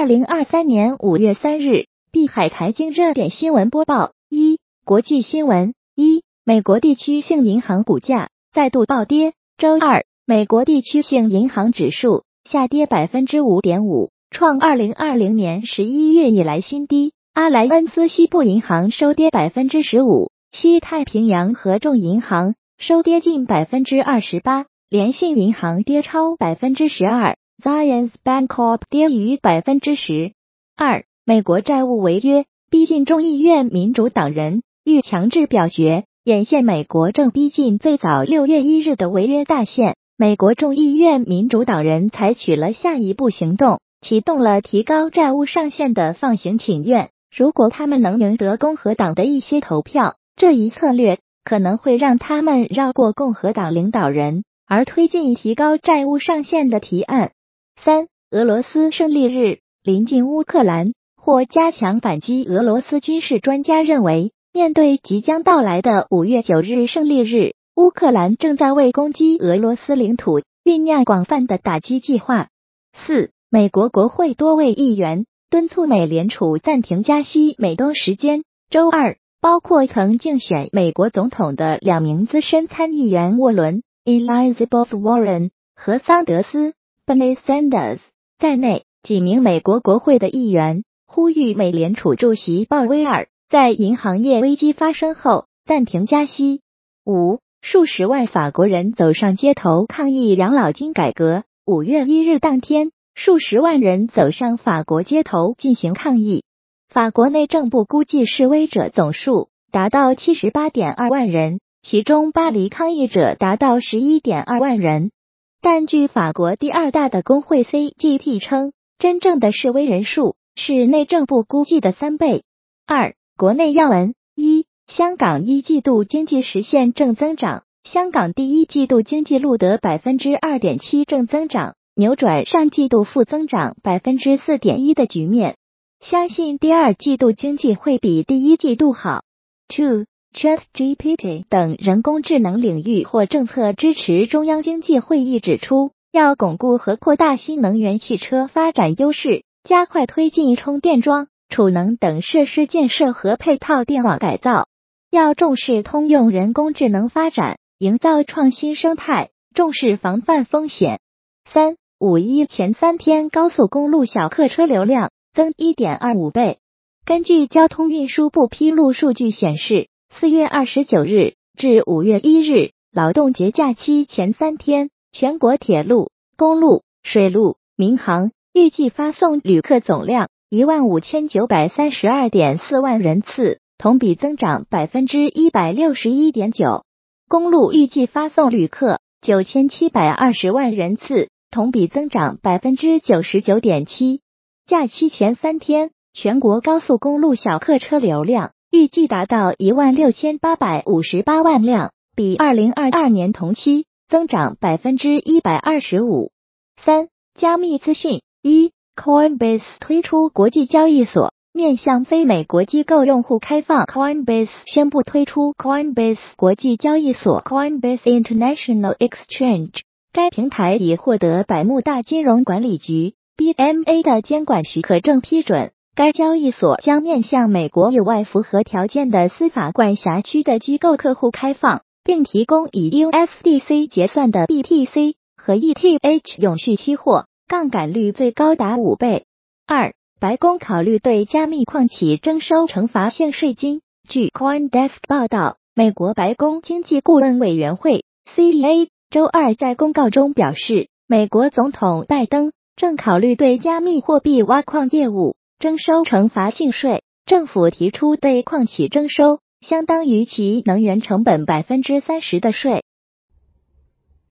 二零二三年五月三日，碧海财经热点新闻播报：一、国际新闻：一、美国地区性银行股价再度暴跌。周二，美国地区性银行指数下跌百分之五点五，创二零二零年十一月以来新低。阿莱恩斯西部银行收跌百分之十五，西太平洋合众银行收跌近百分之二十八，联信银行跌超百分之十二。Zions Bancorp 跌逾百分之十二。美国债务违约逼近众议院民主党人欲强制表决，眼现美国正逼近最早六月一日的违约大限。美国众议院民主党人采取了下一步行动，启动了提高债务上限的放行请愿。如果他们能赢得共和党的一些投票，这一策略可能会让他们绕过共和党领导人，而推进提高债务上限的提案。三、俄罗斯胜利日临近乌克兰，或加强反击。俄罗斯军事专家认为，面对即将到来的五月九日胜利日，乌克兰正在为攻击俄罗斯领土酝酿广泛的打击计划。四、美国国会多位议员敦促美联储暂停加息。美东时间周二，包括曾竞选美国总统的两名资深参议员沃伦 （Elizabeth Warren） 和桑德斯。Bernie Sanders 在内几名美国国会的议员呼吁美联储主席鲍威尔在银行业危机发生后暂停加息。五数十万法国人走上街头抗议养老金改革。五月一日当天，数十万人走上法国街头进行抗议。法国内政部估计示威者总数达到七十八点二万人，其中巴黎抗议者达到十一点二万人。但据法国第二大的工会 CGT 称，真正的示威人数是内政部估计的三倍。二、国内要闻：一、香港一季度经济实现正增长，香港第一季度经济录得百分之二点七正增长，扭转上季度负增长百分之四点一的局面。相信第二季度经济会比第一季度好。Two。ChatGPT 等人工智能领域或政策支持。中央经济会议指出，要巩固和扩大新能源汽车发展优势，加快推进充电桩、储能等设施建设和配套电网改造。要重视通用人工智能发展，营造创新生态，重视防范风险。三五一前三天高速公路小客车流量增一点二五倍。根据交通运输部披露数据显示。四月二十九日至五月一日劳动节假期前三天，全国铁路、公路、水路、民航预计发送旅客总量一万五千九百三十二点四万人次，同比增长百分之一百六十一点九；公路预计发送旅客九千七百二十万人次，同比增长百分之九十九点七。假期前三天，全国高速公路小客车流量。预计达到一万六千八百五十八万辆，比二零二二年同期增长百分之一百二十五。三、加密资讯：一、Coinbase 推出国际交易所，面向非美国机构用户开放。Coinbase 宣布推出 Coinbase 国际交易所 （Coinbase International Exchange），该平台已获得百慕大金融管理局 （BMA） 的监管许可证批准。该交易所将面向美国以外符合条件的司法管辖区的机构客户开放，并提供以 USDC 结算的 BTC 和 ETH 永续期货，杠杆率最高达五倍。二，白宫考虑对加密矿企征收惩罚性税金。据 CoinDesk 报道，美国白宫经济顾问委员会 CEA 周二在公告中表示，美国总统拜登正考虑对加密货币挖矿业务。征收惩罚性税，政府提出对矿企征收相当于其能源成本百分之三十的税。